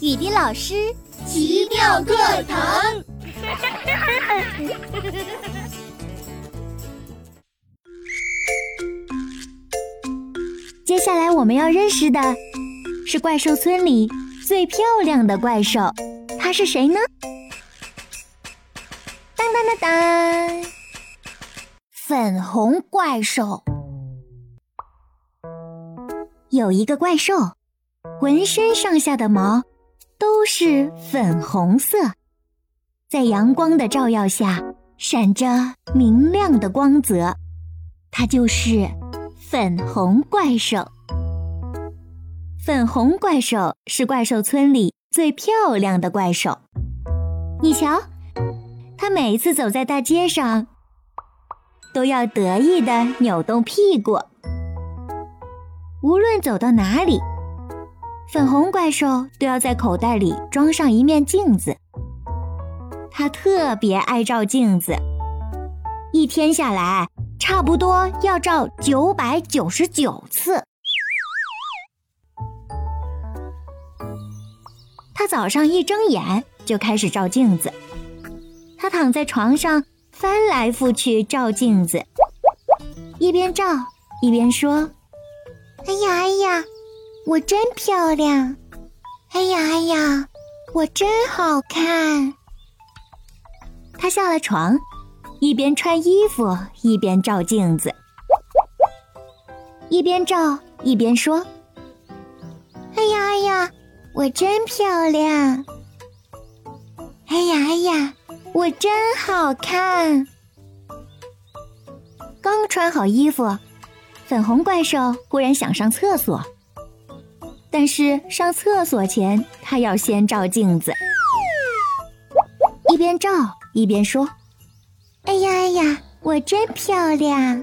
雨滴老师奇妙课堂。接下来我们要认识的是怪兽村里最漂亮的怪兽，它是谁呢？当当当当，粉红怪兽。有一个怪兽，浑身上下的毛都是粉红色，在阳光的照耀下闪着明亮的光泽。它就是粉红怪兽。粉红怪兽是怪兽村里最漂亮的怪兽。你瞧，它每次走在大街上，都要得意的扭动屁股。无论走到哪里，粉红怪兽都要在口袋里装上一面镜子。它特别爱照镜子，一天下来差不多要照九百九十九次。他早上一睁眼就开始照镜子，他躺在床上翻来覆去照镜子，一边照一边说。哎呀哎呀，我真漂亮！哎呀哎呀，我真好看！他下了床，一边穿衣服一边照镜子，一边照一边说：“哎呀哎呀，我真漂亮！哎呀哎呀，我真好看！”刚穿好衣服。粉红怪兽忽然想上厕所，但是上厕所前，他要先照镜子，一边照一边说：“哎呀哎呀，我真漂亮！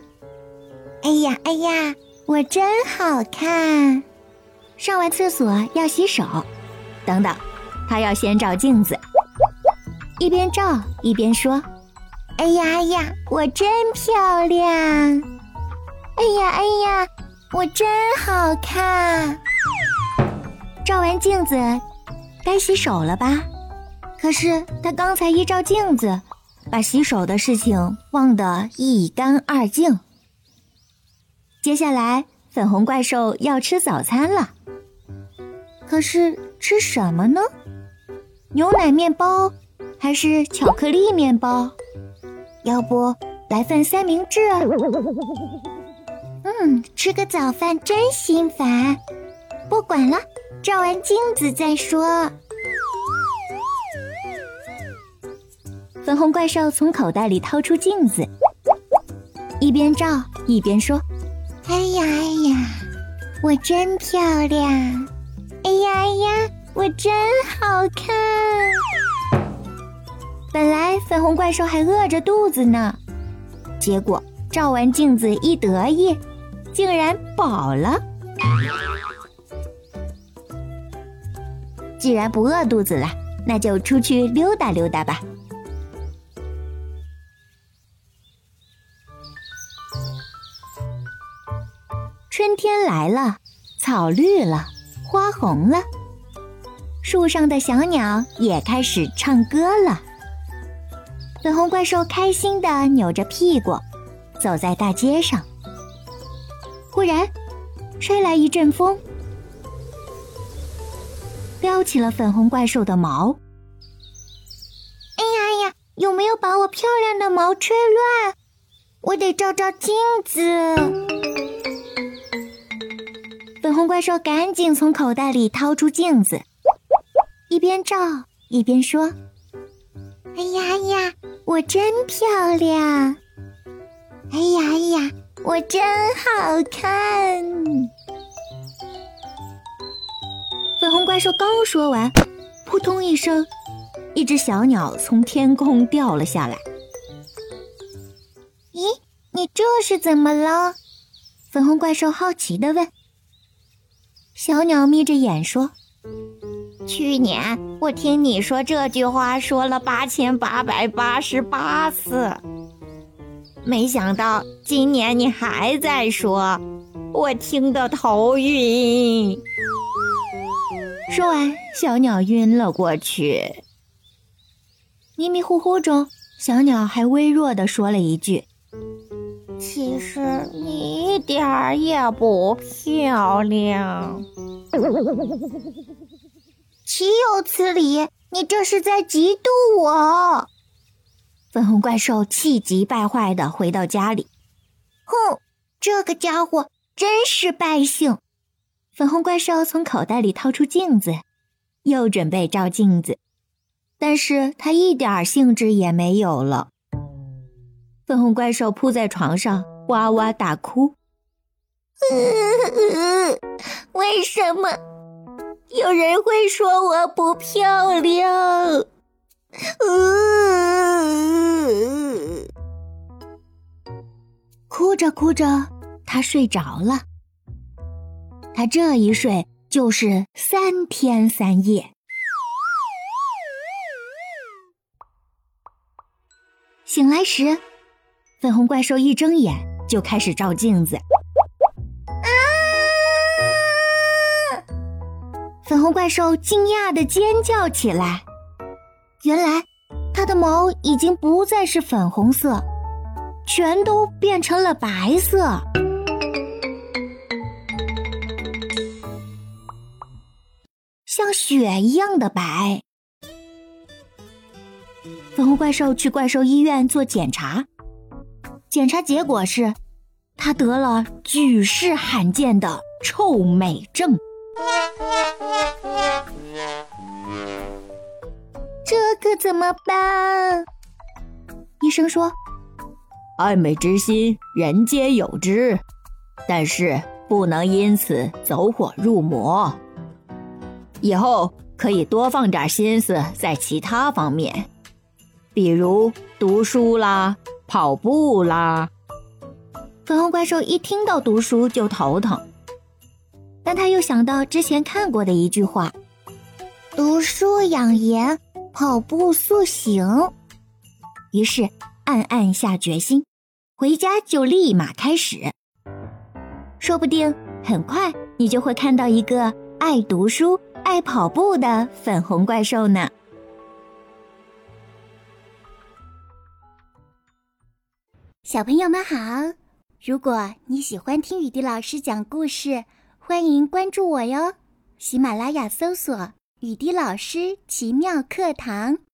哎呀哎呀，我真好看！”上完厕所要洗手，等等，他要先照镜子，一边照一边说：“哎呀哎呀，我真漂亮！”哎呀哎呀，我真好看！照完镜子，该洗手了吧？可是他刚才一照镜子，把洗手的事情忘得一干二净。接下来，粉红怪兽要吃早餐了。可是吃什么呢？牛奶面包还是巧克力面包？要不来份三明治？嗯，吃个早饭真心烦。不管了，照完镜子再说。粉红怪兽从口袋里掏出镜子，一边照一边说：“哎呀哎呀，我真漂亮！哎呀哎呀，我真好看！”本来粉红怪兽还饿着肚子呢，结果照完镜子一得意。竟然饱了！既然不饿肚子了，那就出去溜达溜达吧。春天来了，草绿了，花红了，树上的小鸟也开始唱歌了。粉红怪兽开心的扭着屁股，走在大街上。忽然，吹来一阵风，撩起了粉红怪兽的毛。哎呀呀，有没有把我漂亮的毛吹乱？我得照照镜子。粉红怪兽赶紧从口袋里掏出镜子，一边照一边说：“哎呀呀，我真漂亮！哎呀呀。”我真好看！粉红怪兽刚说完，扑通一声，一只小鸟从天空掉了下来。咦，你这是怎么了？粉红怪兽好奇的问。小鸟眯着眼说：“去年我听你说这句话说了八千八百八十八次。”没想到今年你还在说，我听得头晕。说完，小鸟晕了过去。迷迷糊糊中，小鸟还微弱地说了一句：“其实你一点儿也不漂亮。”岂有此理！你这是在嫉妒我！粉红怪兽气急败坏地回到家里。哼，这个家伙真是败兴！粉红怪兽从口袋里掏出镜子，又准备照镜子，但是他一点兴致也没有了。粉红怪兽扑在床上哇哇大哭。为什么有人会说我不漂亮？哭着哭着，他睡着了。他这一睡就是三天三夜。醒来时，粉红怪兽一睁眼就开始照镜子。啊！粉红怪兽惊讶的尖叫起来。原来，它的毛已经不再是粉红色，全都变成了白色。雪一样的白。粉红怪兽去怪兽医院做检查，检查结果是，他得了举世罕见的臭美症。这可怎么办？医生说：“爱美之心，人皆有之，但是不能因此走火入魔。”以后可以多放点心思在其他方面，比如读书啦、跑步啦。粉红怪兽一听到读书就头疼，但他又想到之前看过的一句话：“读书养颜，跑步塑形。”于是暗暗下决心，回家就立马开始。说不定很快你就会看到一个爱读书。爱跑步的粉红怪兽呢？小朋友们好！如果你喜欢听雨滴老师讲故事，欢迎关注我哟。喜马拉雅搜索“雨滴老师奇妙课堂”。